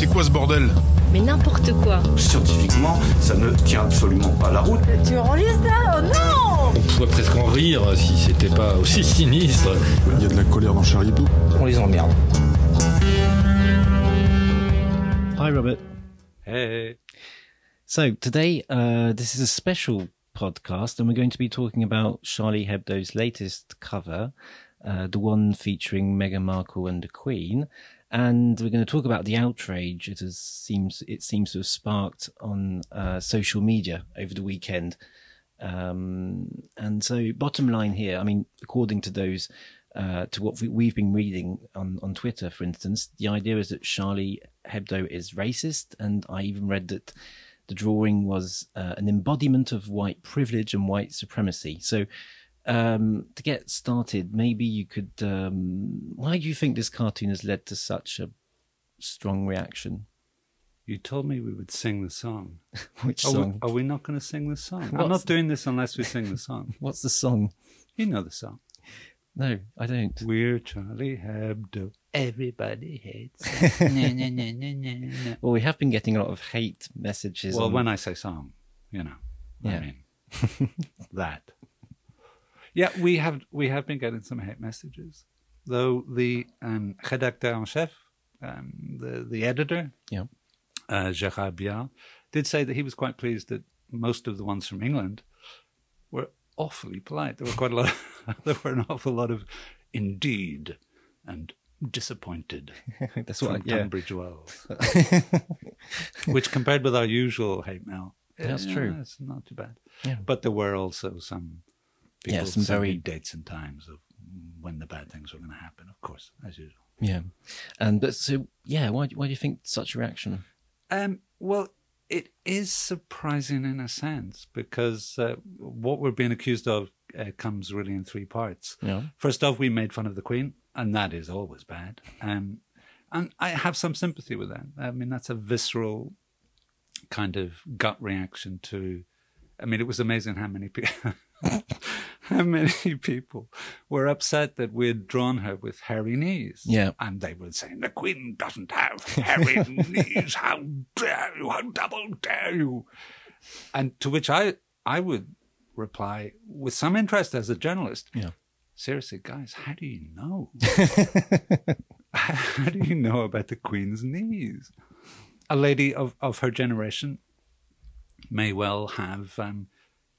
C'est quoi ce bordel Mais n'importe quoi. Scientifiquement, ça ne tient absolument pas la route. Tu enregistres ça Oh non On pourrait presque en rire si c'était pas aussi sinistre. Il y a de la colère dans Charlie Hebdo. On les emmerde. Hi, Robert. Hey. So today, uh, this is a special podcast, and we're going to be talking about Charlie Hebdo's latest cover, uh, the one featuring Meghan Markle and the Queen, and we're going to talk about the outrage it has seems it seems to have sparked on uh, social media over the weekend. Um, and so, bottom line here, I mean, according to those. Uh, to what we, we've been reading on, on Twitter, for instance, the idea is that Charlie Hebdo is racist, and I even read that the drawing was uh, an embodiment of white privilege and white supremacy. So, um, to get started, maybe you could. Um, why do you think this cartoon has led to such a strong reaction? You told me we would sing the song. Which Are we, song? are we not going to sing the song? I'm not doing this unless we sing the song. What's the song? You know the song. No, I don't. We're Charlie Hebdo. Everybody hates us. Na, na, na, na, na, na. Well, we have been getting a lot of hate messages. Well, on- when I say song, you know, Yeah. I mean that. Yeah, we have we have been getting some hate messages, though the um, rédacteur en chef, um, the the editor, Yeah. uh, Gérard Biard, did say that he was quite pleased that most of the ones from England were awfully polite. There were quite a lot. Of, there were an awful lot of indeed and disappointed that's what. Yeah, Tunbridge Wells, which compared with our usual hate mail, That's yeah, true. It's not too bad. Yeah. But there were also some people Yeah, some very- dates and times of when the bad things were going to happen. Of course, as usual. yeah, and but so yeah, why why do you think such a reaction? Um, well, it is surprising in a sense because uh, what we're being accused of uh, comes really in three parts. Yeah. First off, we made fun of the Queen, and that is always bad. Um, and I have some sympathy with that. I mean, that's a visceral kind of gut reaction to. I mean, it was amazing how many people. How many people were upset that we'd drawn her with hairy knees? Yeah. And they were saying, the Queen doesn't have hairy knees. How dare you? How double dare you? And to which I, I would reply with some interest as a journalist. Yeah. Seriously, guys, how do you know? how do you know about the Queen's knees? A lady of, of her generation may well have um,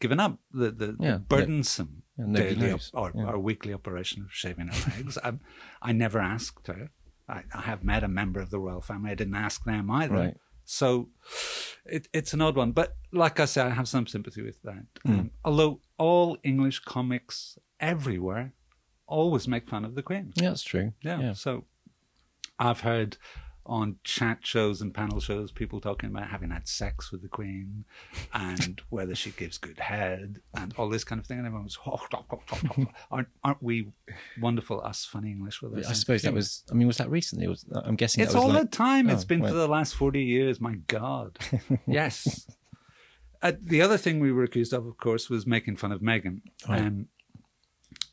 given up the, the, Yeah, the burdensome yeah, daily op- or, or weekly operation of shaving her legs. I, I never asked her. I, I have met a member of the royal family. I didn't ask them either. Right. So it, it's an odd one. But like I said, I have some sympathy with that. Hmm. Um, although all English comics everywhere always make fun of the Queen. Yeah, that's true. Yeah. yeah. So I've heard on chat shows and panel shows people talking about having had sex with the Queen and whether she gives good head and all this kind of thing. And everyone was, oh, oh, oh, oh, oh. aren't, aren't we wonderful, us funny English with our I suppose that was. I mean, was that recently? Was I'm guessing It's that was all like, the time. it's been right. for the last 40 years. My God. yes. Uh, the other thing we were accused of, of course, was making fun of Meghan. Um,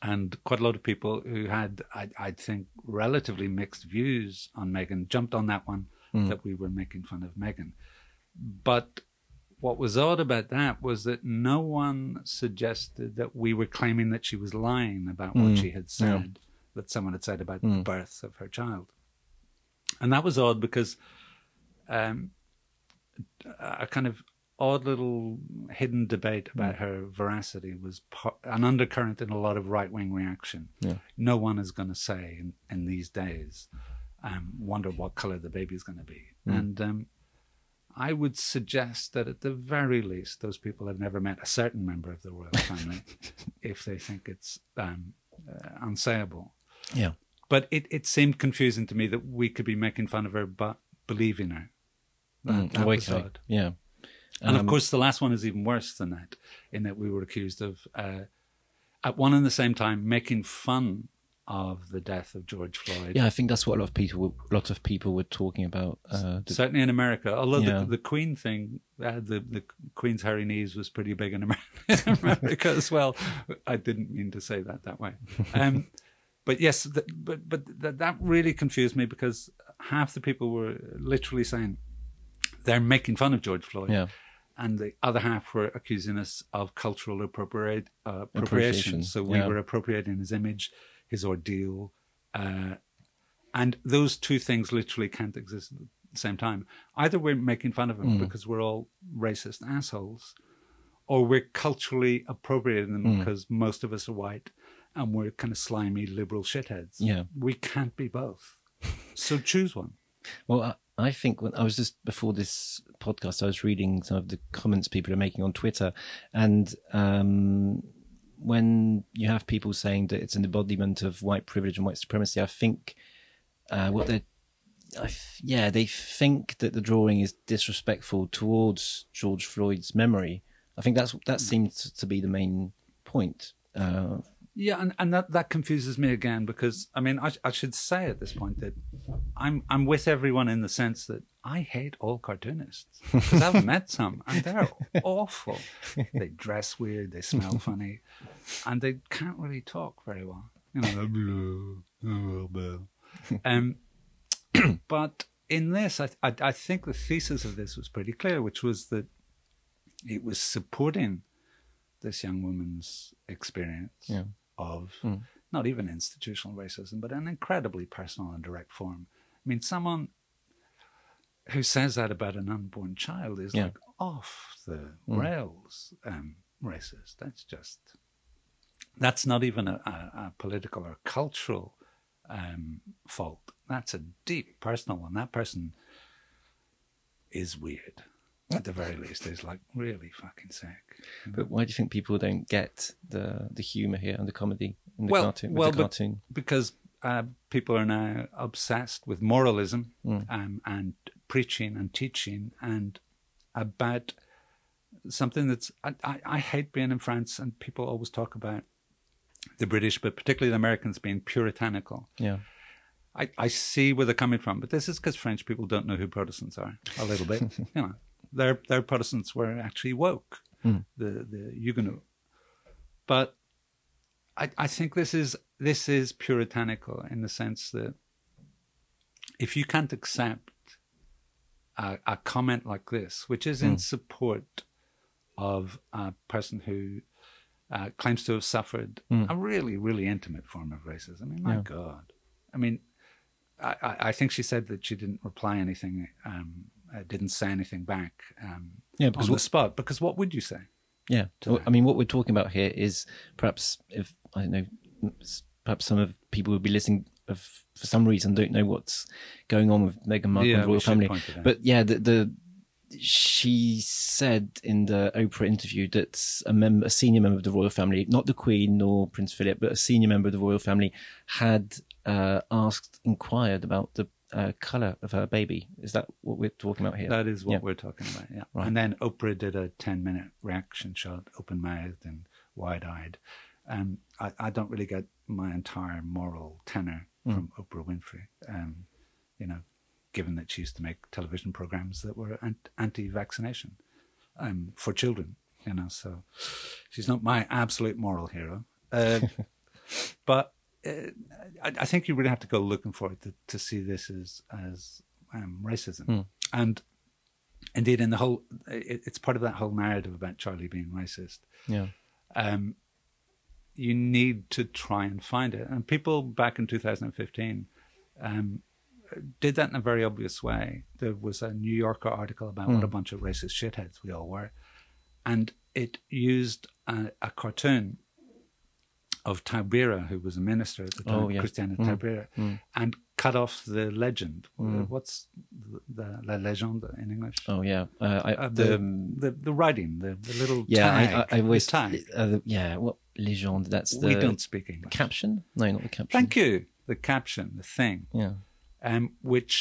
and quite a lot of people who had, I, I think, relatively mixed views on Meghan jumped on that one Hmm. that we were making fun of Meghan. But what was odd about that was that no one suggested that we were claiming that she was lying about what she had said, that someone had said about the birth of her child. And that was odd because um, a kind of odd little hidden debate about her veracity was an undercurrent in a lot of right wing reaction. Yeah. No one is going to say in, in these days, um, wonder what color the baby is going to be. And um, I would suggest that at the very least, those people have never met a certain member of the royal family if they think it's um, uh, unsayable. Yeah. But it, it seemed confusing to me that we could be making fun of her but believing her. That, Mm, that was okay. odd. Yeah. And of Um, course, the last one is even worse than that, in that we were accused of, uh, at one and the same time, making fun of the death of George Floyd. Yeah, I think that's what a lot of people, were- a lot of people were talking about. Uh, the- Certainly in America, although Yeah. the, the Queen thing, uh, the the Queen's hairy knees was pretty big in America, America as well. I didn't mean to say that that way. Um, but yes, th- but but th- that really confused me because half the people were literally saying they're making fun of George Floyd. Yeah. And the other half were accusing us of cultural appropriate, uh, appropriation. So we yeah. were appropriating his image, his ordeal. Uh, and those two things literally can't exist at the same time. Either we're making fun of him Mm. because we're all racist assholes, or we're culturally appropriating them Mm. because most of us are white and we're kind of slimy liberal shitheads. Yeah. We can't be both. So choose one. Well, I, think when I was just before this podcast, I was reading some of the comments people are making on Twitter, and um, when you have people saying that it's an embodiment of white privilege and white supremacy, I think uh, what they're I yeah, they think that the drawing is disrespectful towards George Floyd's memory. I think that's that seems to be the main point. Uh, Yeah, and, and that, that confuses me again because I mean I, I should say at this point that I'm I'm with everyone in the sense that I hate all cartoonists because I've met some and they're awful. They dress weird, they smell funny, and they can't really talk very well. You know, um, but in this, I, I I think the thesis of this was pretty clear, which was that it was supporting this young woman's experience Yeah. Of Mm. not even institutional racism, but an incredibly personal and direct form. I mean, someone who says that about an unborn child is Yeah. like off the Mm. rails um, racist. That's just that's not even a, a, a political or cultural um, fault. That's a deep personal one. That person is weird. At the very least, is like really fucking sick. but why do you think people don't get the the humor here and the comedy in the Well- cartoon? Well, the cartoon? because uh, people are now obsessed with moralism Mm. um, and preaching and teaching and about something that's I, I, I hate being in France and people always talk about the British but particularly the Americans being puritanical. Yeah. I, I see where they're coming from, but this is because French people don't know who Protestants are a little bit. you know, their their Protestants were actually woke, Mm. the the Huguenot. But I I think this is this is puritanical in the sense that if you can't accept a, a comment like this, which is in Mm. support of a person who uh, claims to have suffered Mm. a really, really intimate form of racism. I mean, my Yeah. God. I mean, I, I I think she said that she didn't reply anything, um, uh, didn't say anything back um, Yeah, because on the what, spot. Because what would you say? yeah, to Well, that. I mean, what we're talking about here is perhaps if I don't know, perhaps some of people will be listening of for some reason don't know what's going on with Meghan Markle and the royal family. point it out. But yeah, the, the she said in the Oprah interview that a member, a senior member of the royal family, not the Queen nor Prince Philip, but a senior member of the royal family, had uh, asked, inquired about the uh, color of her baby. Is that what we're talking about here? That is what Yeah. we're talking about, yeah. Right. And then Oprah did a 10 minute reaction shot, open mouthed and wide eyed. Um, I, I don't really get my entire moral tenor Hmm. from Oprah Winfrey, um, you know, given that she used to make television programs that were anti vaccination um, for children, you know, so she's not my absolute moral hero. Uh, but I, I think you really have to go looking for it to, to see this as, as um, racism. Hmm. And indeed, in the whole, it, it's part of that whole narrative about Charlie being racist. yeah. Um, you need to try and find it. And people back in 2015 um, did that in a very obvious way. There was a New Yorker article about what a bunch of racist shitheads we all were. And it used a, a cartoon of Taubira, who was a minister at the time, Oh, yeah. Christiana Mm. Taubira, and cut off the legend. What's the, the La Legende in English? Oh yeah. Uh, I, Uh, the, the, the the writing, the, the little yeah, tag, I, I, I always tag. uh, the- yeah. What legend? That's the we don't speak English. caption. No, not the caption. Thank you. The caption, the thing, Yeah. um, which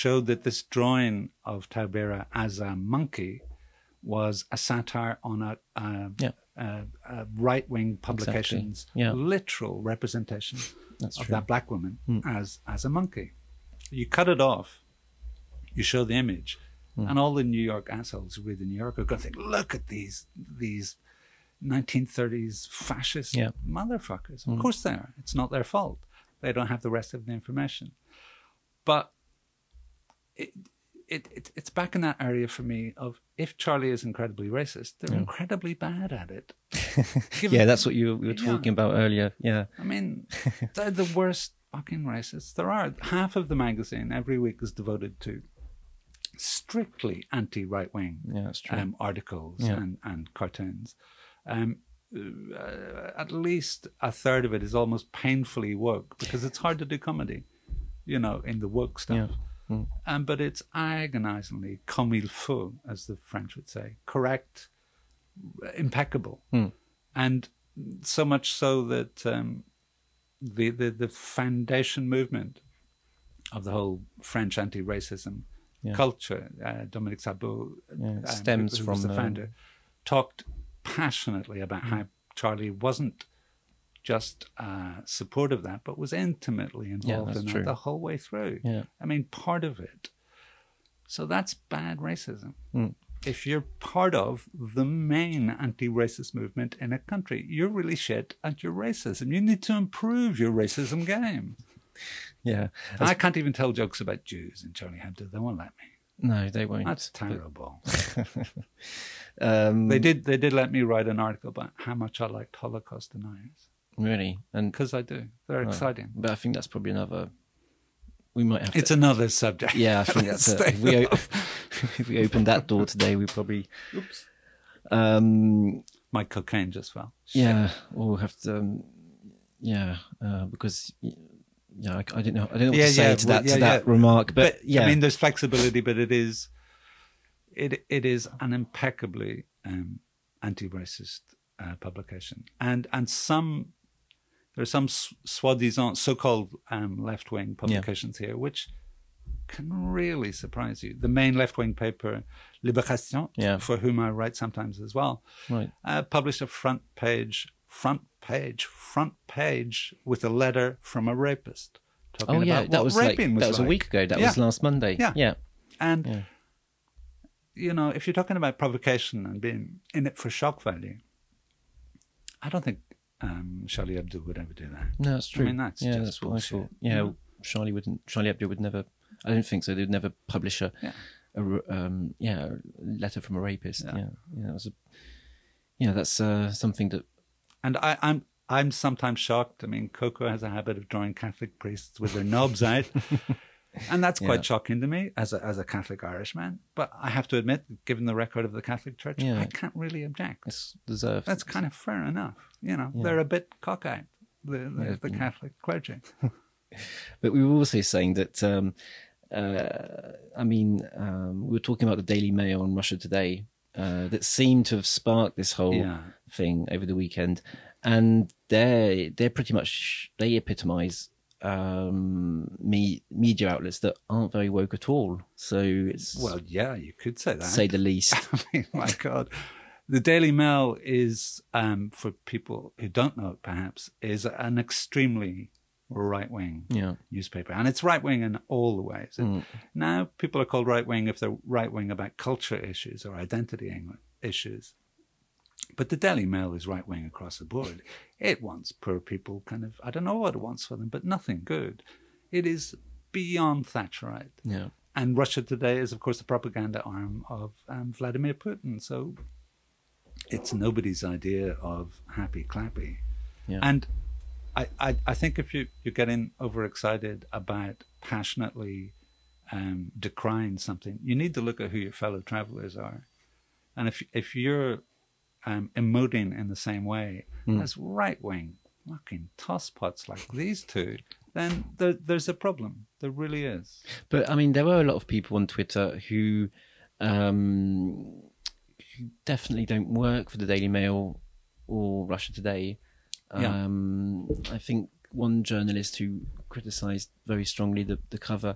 showed that this drawing of Taubira as a monkey was a satire on a, a, Yeah. A, a right-wing publication's Yeah. literal representation That's of true. Hmm. that black woman as as a monkey. You cut it off, you show the image, Hmm. and all the New York assholes who read the New Yorker are going to think, "Look at these these 1930s fascist Yeah. motherfuckers." Hmm. Of course they are. It's not their fault. They don't have the rest of the information. But it, it, it it's back in that area for me of if Charlie is incredibly racist, they're incredibly bad at it. Yeah, that's what you we were Yeah. talking about earlier. Yeah. I mean, they're the worst fucking racists there are. Half of the magazine every week is devoted to strictly anti-right wing Yeah, um, articles Yeah. and, and cartoons. Um, uh, at least a third of it is almost painfully woke because it's hard to do comedy, you know, in the woke stuff. Yeah. Mm. Um, but it's agonizingly comme il faut, as the French would say, correct, impeccable, Mm. and so much so that um, the, the the foundation movement of the whole French anti-racism Yeah. culture, uh, Dominique Sopo, Yeah, it um, stems who from the founder, talked passionately about how Charlie wasn't just uh, support of that, but was intimately involved that's in true. that the whole way through. Yeah. I mean, part of it. So that's bad racism. Mm. If you're part of the main anti-racist movement in a country, you're really shit at your racism. You need to improve your racism game. Yeah. I can't even tell jokes about Jews in Charlie Hebdo. They won't let me. No, they won't. That's But, terrible. um, They did. They did let me write an article about how much I liked Holocaust deniers really, and because I do. They're exciting. but I think that's probably another. We might have. It's to, another subject. yeah, I think that's. A, if, we, if we open that door today, we probably. Um, My cocaine just fell. yeah, we'll have to. Um, yeah, uh, because yeah, I, I don't know. I don't know what Yeah, to say yeah, to well, that yeah, to that yeah. remark, but, yeah, I mean, there's flexibility, but it is, it it is an impeccably um, anti-racist uh, publication, and and some there are some soi-disant so-called um, left-wing publications here, which can really surprise you. The main left-wing paper, Libération, Yeah. for whom I write sometimes as well, right. uh, published a front page, front page, front page with a letter from a rapist. Talking Oh yeah, about that what was like was that was a week ago. That Yeah. was last Monday. Yeah. yeah, And Yeah. you know, if you're talking about provocation and being in it for shock value, I don't think um, Charlie Hebdo would ever do that. No, that's true. I mean, that's yeah, just that's what bullshit, I thought. Yeah, know? Charlie wouldn't. Charlie Hebdo would never. I don't think so. They'd never publish a, Yeah. a um, yeah, a letter from a rapist. Yeah. Yeah, yeah, that was a, yeah, that's uh, something that. And I, I'm I'm sometimes shocked. I mean, Coco has a habit of drawing Catholic priests with their knobs out. And that's quite Yeah. shocking to me as a, as a Catholic Irishman. But I have to admit, given the record of the Catholic Church, Yeah. I can't really object. It's deserved. That's kind of fair enough. You know, Yeah. they're a bit cockeyed, the, the, the Catholic clergy. But we were also saying that, um, uh, I mean, um, we were talking about the Daily Mail and Russia Today uh, that seemed to have sparked this whole thing over the weekend, and they they're pretty much they epitomise um, me, media outlets that aren't very woke at all. So it's Well, yeah, you could say that. say the least. I mean, my God. The Daily Mail is, um, for people who don't know it perhaps, is an extremely right wing yeah, newspaper. And it's right wing in all the ways. Mm. Now, people are called right wing if they're right wing about culture issues or identity issues. But the Daily Mail is right wing across the board. It wants poor people kind of, I don't know what it wants for them, but nothing good. It is beyond Thatcherite. yeah, And Russia Today is, of course, the propaganda arm of um, Vladimir Putin. So it's nobody's idea of happy clappy. Yeah. And I, I, I think if you, you're getting overexcited about passionately um, decrying something, you need to look at who your fellow travelers are. And if, if you're um, emoting in the same way as right wing fucking tosspots like these two, then there, there's a problem. There really is. But I mean, there were a lot of people on Twitter who, um, who definitely don't work for the Daily Mail or Russia Today. Yeah. Um, I think one journalist who criticised very strongly the, the cover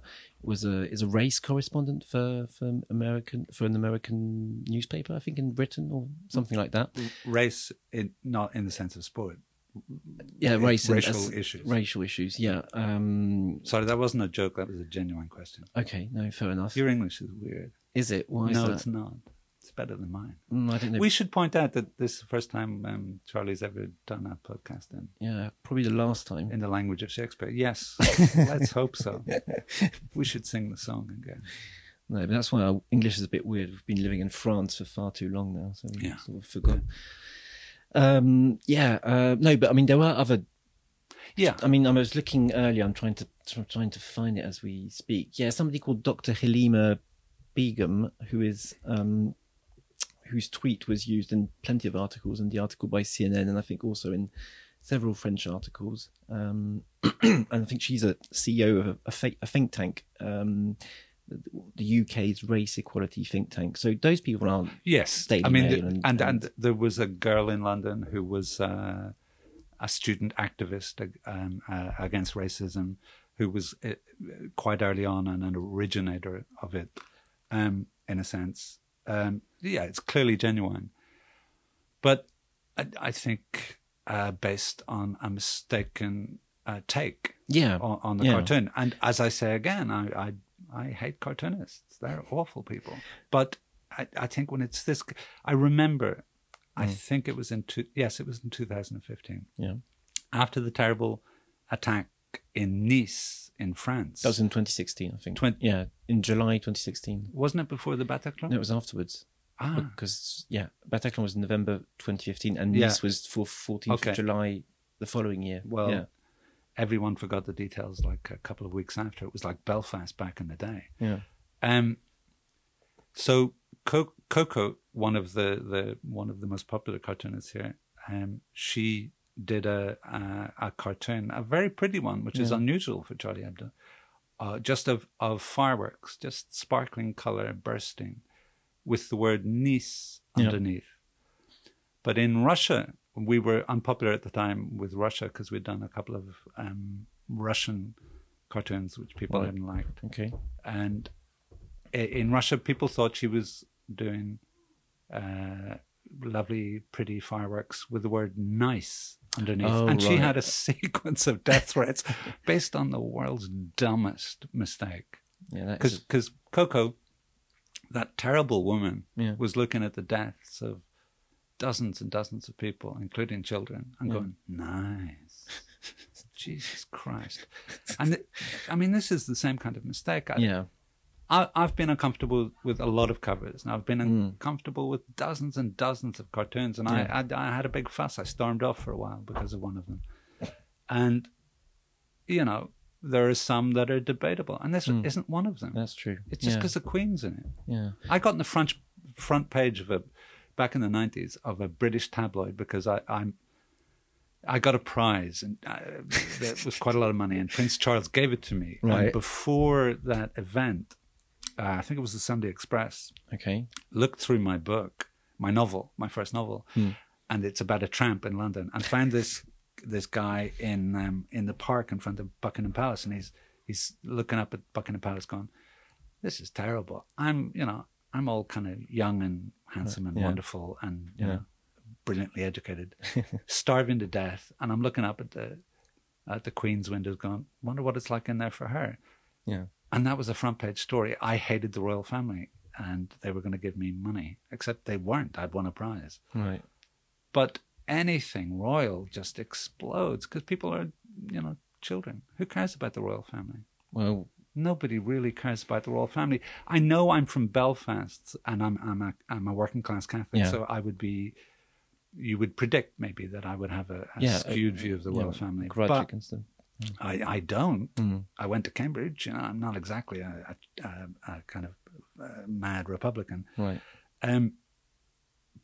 was a is a race correspondent for for American for an American newspaper, I think in Britain or something like that. race in not in the sense of sport Yeah, race and- racial as- issues Racial issues, yeah. Um, sorry that wasn't a joke that was a genuine question okay, no, fair enough. your english is weird is it? Why is no that? it's not it's better than mine. Mm. We should point out that this is the first time um, Charlie's ever done a podcast in, yeah, probably the last time. in the language of Shakespeare. Yes, let's hope so. We should sing the song again. No, but that's why our English is a bit weird. We've been living in France for far too long now, so we Yeah. sort of forgot. Um, yeah, uh, no, but I mean, there were other. Yeah, I mean, I was looking earlier. I'm trying to tr- trying to find it as we speak. Yeah, somebody called Dr. Halima Begum, who is um, whose tweet was used in plenty of articles, and the article by CNN, and I think also in several French articles. Um, and I think she's a CEO of a, a, think tank, um, the UK's race equality think tank. So those people aren't. Yes, Daily I mean, the- and- and, and there was a girl in London who was uh, a student activist um, uh, against racism, who was uh, quite early on and an originator of it, um, in a sense. Um, yeah, it's clearly genuine, but I, I think uh, based on a mistaken uh, take Yeah, on, on the yeah. cartoon. And as I say again, I I, I hate cartoonists. They're awful people. But I, I think when it's this, I remember. I Mm. think it was in two, yes, it was in 2015 yeah. after the terrible attack in Nice in France. That was in 2016, I think. Twen- yeah, in July 2016. Wasn't it before the Bataclan? No, it was afterwards. Ah, because yeah, Bataclan was in November 2015, and Yeah. Nice was for 14th Okay. of July the following year. well, yeah, everyone forgot the details like a couple of weeks after. It was like Belfast back in the day. yeah, Um, so Coco, one of the, the one of the most popular cartoonists here, um, she did a, a a cartoon, a very pretty one, which is unusual for Charlie Hebdo, uh, just of of fireworks, just sparkling color bursting, with the word Nice Yeah. underneath. But in Russia, we were unpopular at the time with Russia because we'd done a couple of um, Russian cartoons which people Right. hadn't liked okay, and in Russia, people thought she was doing uh, lovely, pretty fireworks with the word "nice" underneath, Oh, and she had a sequence of death threats based on the world's dumbest mistake. yeah, Because because Coco, that terrible woman, Yeah. was looking at the deaths of dozens and dozens of people, including children, and Yeah. going, "Nice." Jesus Christ! And it- I mean, this is the same kind of mistake. I, yeah, I, I've been uncomfortable with a lot of covers, and I've been Mm. uncomfortable with dozens and dozens of cartoons. And I, I, I had a big fuss. I stormed off for a while because of one of them. And you know, there are some that are debatable, and this isn't one of them. that's true. It's just Mm. yeah, because the Queen's in it. yeah, I got in the front front page of a back in the nineties of a British tabloid because I, I'm I got a prize and uh, that was quite a lot of money, and Prince Charles gave it to me. Right. And before that event, uh, I think it was the Sunday Express, okay, looked through my book, my novel, my first novel, and it's about a tramp in London, and found this this guy in um, in the park in front of Buckingham Palace, and he's he's looking up at Buckingham Palace, going, "This is terrible. I'm you know I'm all kind of young and handsome and Yeah. wonderful and you Yeah. know brilliantly educated, starving to death, and I'm looking up at the at the Queen's windows, going, wonder what it's like in there for her." yeah, And that was a front page story. I hated the royal family and they were going to give me money, except they weren't. I'd won a prize. right, But anything royal just explodes because people are, you know, children. Who cares about the royal family? well, Nobody really cares about the royal family. I know I'm from Belfast and I'm I'm a I'm a working class Catholic, Yeah. so I would be. You would predict maybe that I would have a, a yeah, skewed uh, view of the yeah, royal family, grudge but against them. I, I don't. Mm. I went to Cambridge. You know, I'm not exactly a, a, a, a kind of uh, mad Republican. Right, Um,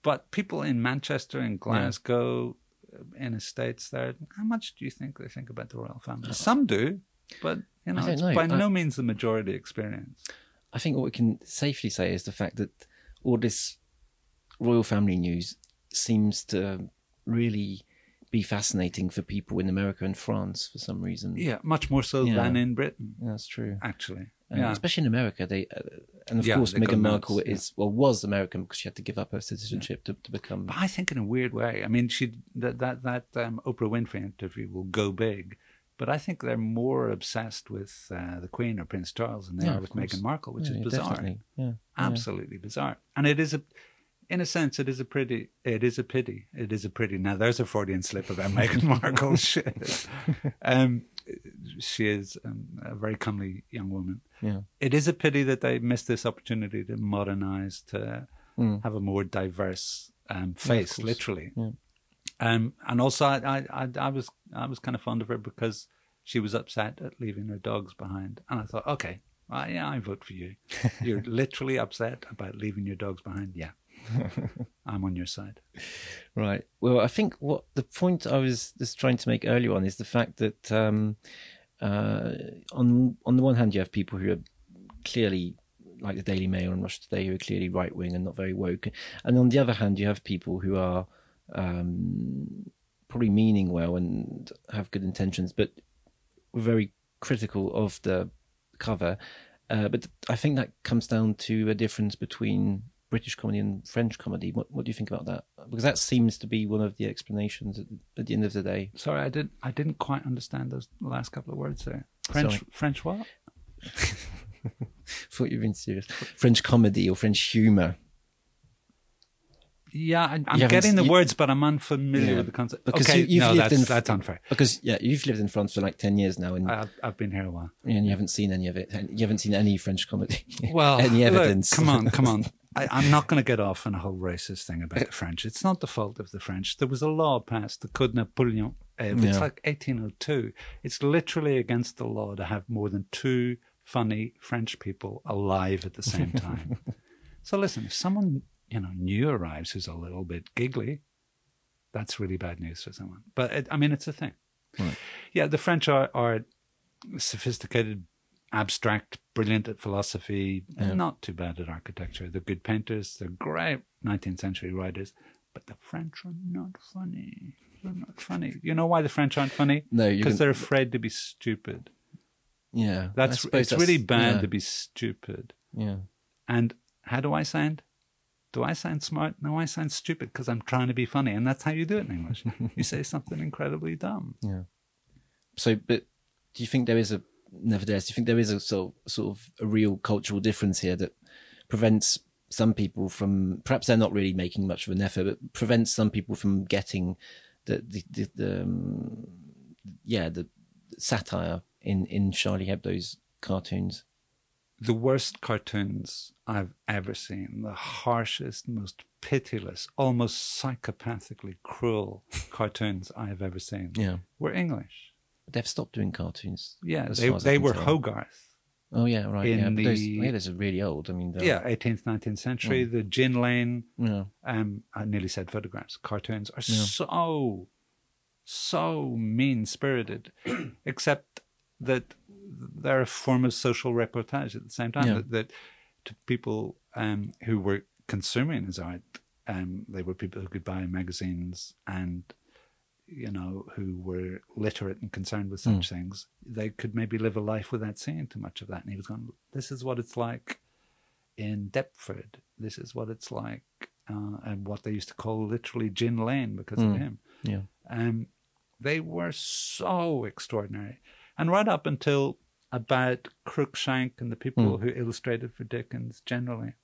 but people in Manchester and Glasgow, uh in the states, there, how much do you think they think about the royal family? Some do, but you know, it's know. by I- no means the majority experience. I think what we can safely say is the fact that all this royal family news seems to really be fascinating for people in America and France for some reason. Yeah, much more so Yeah. than in Britain, that's true. actually. Yeah, Especially in America, they uh, and of Yeah, course Meghan nuts, Markle yeah. is well was American because she had to give up her citizenship to, to become. But I think in a weird way. I mean, she that that that um, Oprah Winfrey interview will go big, but I think they're more obsessed with uh, the Queen or Prince Charles than they Yeah, are with course. Meghan Markle, which Yeah, is bizarre, Definitely. Yeah. absolutely bizarre. And it is a, in a sense, it is a pretty. It is a pity. It is a pity. Now, there's a Freudian slip about Meghan Markle. Shit. Um, she is um, a very comely young woman. Yeah. It is a pity that they missed this opportunity to modernize, to Mm. have a more diverse um, face, course. literally. Yeah. Um, and also, I, I, I, I was, I was kind of fond of her because she was upset at leaving her dogs behind, and I thought, okay, well, yeah, I vote for you. You're literally upset about leaving your dogs behind. Yeah, I'm on your side. Right. Well, I think what the point I was just trying to make earlier on is the fact that um, uh, on on the one hand you have people who are clearly like the Daily Mail and Russia Today who are clearly right wing and not very woke, and on the other hand you have people who are um, probably meaning well and have good intentions, but were very critical of the cover. Uh, but I think that comes down to a difference between British comedy and French comedy. What, what do you think about that? Because that seems to be one of the explanations at, at the end of the day. Sorry, I didn't, I didn't quite understand those last couple of words there. French, Sorry. French what? thought you've been serious. French comedy or French humour. Yeah, I, I'm getting the you- words, but I'm unfamiliar Yeah. with the concept. Because okay, you- you've no, lived that's, in- that's unfair. Because yeah, you've lived in France for like ten years now, and, I've, I've been here a while. and you haven't seen any of it. And you haven't seen any French comedy. Well, any look, evidence? come on, come on. I, I'm not going to get off on a whole racist thing about the French. It's not the fault of the French. There was a law passed, the Code Napoleon. Uh, it's Yeah. like 1802. It's literally against the law to have more than two funny French people alive at the same time. so listen, if someone you know new arrives who's a little bit giggly, that's really bad news for someone. But it, I mean, it's a thing. Right. Yeah, the French are, are sophisticated, abstract, brilliant at philosophy, and not too bad at architecture. They're good painters. They're great 19th century writers. But the French are not funny. They're not funny. You know why the French aren't funny? No, because they're afraid to be stupid. yeah, That's it's that's- really bad yeah, to be stupid. Yeah, And how do I sound? Do I sound smart? No, I sound stupid because I'm trying to be funny, and that's how you do it in English. you say something incredibly dumb. yeah. So, but do you think there is a nevertheless? Do you think there is a sort of, sort of a real cultural difference here that prevents some people from perhaps they're not really making much of an effort, but prevents some people from getting the the, the, the um, yeah the satire in in Charlie Hebdo's cartoons. the worst cartoons I've ever seen, the harshest, most pitiless, almost psychopathically cruel cartoons I have ever seen, Yeah, were English. They've stopped doing cartoons. Yeah, they, far as I they were. Hogarth. Oh yeah, right. in yeah, but those, yeah, those are really old. I mean, Yeah, 18th, 19th century. The Gin Lane, yeah, um, I nearly said photographs, cartoons are so, so mean spirited, except that they're a form of social reportage at the same time. Yeah. That, that to people um, who were consuming his art, um, they were people who could buy magazines and you know who were literate and concerned with such things. They could maybe live a life without seeing too much of that. And he was going, "This is what it's like in Deptford. This is what it's like." Uh, and what they used to call literally Gin Lane because of him. yeah. Um, they were so extraordinary. And right up until about Cruikshank and the people who illustrated for Dickens generally,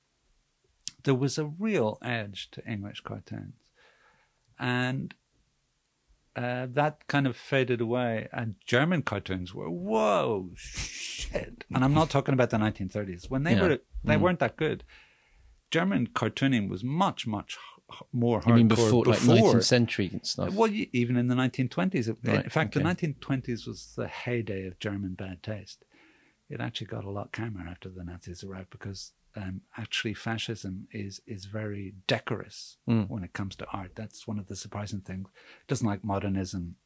there was a real edge to English cartoons. And uh, that kind of faded away. And German cartoons were, whoa, shit. And I'm not talking about the 1930s. When they Yeah. were, they weren't that good. German cartooning was much, much more hardcore You mean before, like 19th century and stuff? well, even in the 1920s. It- Right, in fact, okay. the 1920s was the heyday of German bad taste. It actually got a lot calmer after the Nazis arrived because um, actually fascism is is very decorous Hmm. when it comes to art. That's one of the surprising things. It doesn't like modernism,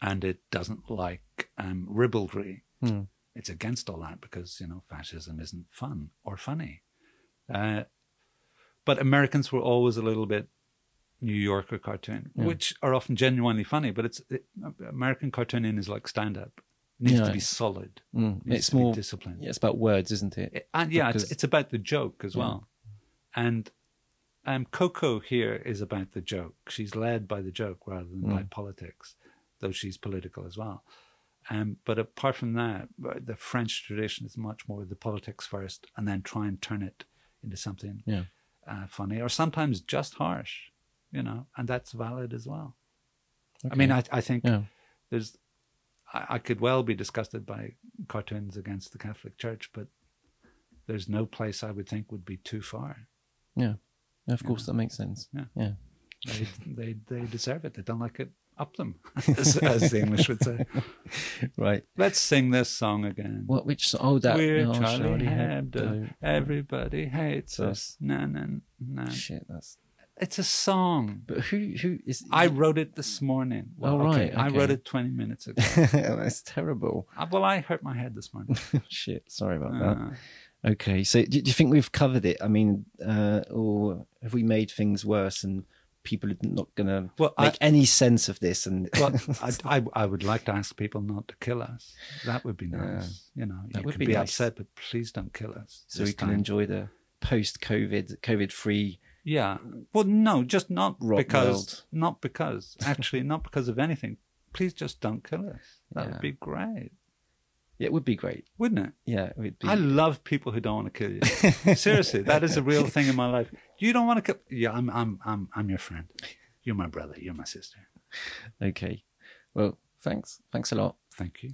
and it doesn't like um, ribaldry. Hmm. It's against all that because you know fascism isn't fun or funny. Uh, but Americans were always a little bit New Yorker cartoon, which are often genuinely funny. But it's it, American cartooning is like stand up. Needs Yeah. to be solid. Mm, it's more disciplined. Yeah, it's about words, isn't it? It- and yeah, it's, Because- it's about the joke as well. And um, Coco here is about the joke. She's led by the joke rather than by politics, though she's political as well. Um, but apart from that, the French tradition is much more the politics first, and then try and turn it into something Yeah. uh, funny or sometimes just harsh, you know, and that's valid as well. I mean, I, I think Yeah. there's, I, I could well be disgusted by cartoons against the Catholic Church, but there's no place I would think would be too far. Yeah. Of course, that makes sense. Yeah. Yeah. They, they, they deserve it. They don't like it up them, as, as the English would say. Right. Let's sing this song again. What? Which? Oh, that. We're oh, Charlie Hebdo. Hebdo. Everybody hates Us. us. No, no, no. Shit. That's. It's a song. But who? Who is? I wrote it this morning. Oh, right, I okay. wrote it 20 minutes ago. that's terrible. Uh, well, I hurt my head this morning. Shit. Sorry about Uh, that. Okay. So, do, do you think we've covered it? I mean, uh, or have we made things worse and people are not going to Well, I- make any sense of this? And well, I, I, I would like to ask people not to kill us. That would be nice. you know, That you would can be be, nice. upset, but please don't kill us. so we can time. enjoy the post-COVID, COVID-free. Yeah. Well, no, just not Rock because, world. not because, actually, not because of anything. Please just don't kill us. That Yeah. would be great, Yeah, It would be great. wouldn't it? Yeah, it would be. I love people who don't want to kill you. Seriously, that is a real thing in my life. You don't want to kill. Yeah, I'm, I'm, I'm, I'm your friend. You're my brother. You're my sister. Okay. Well, thanks. Thanks a lot. Thank you.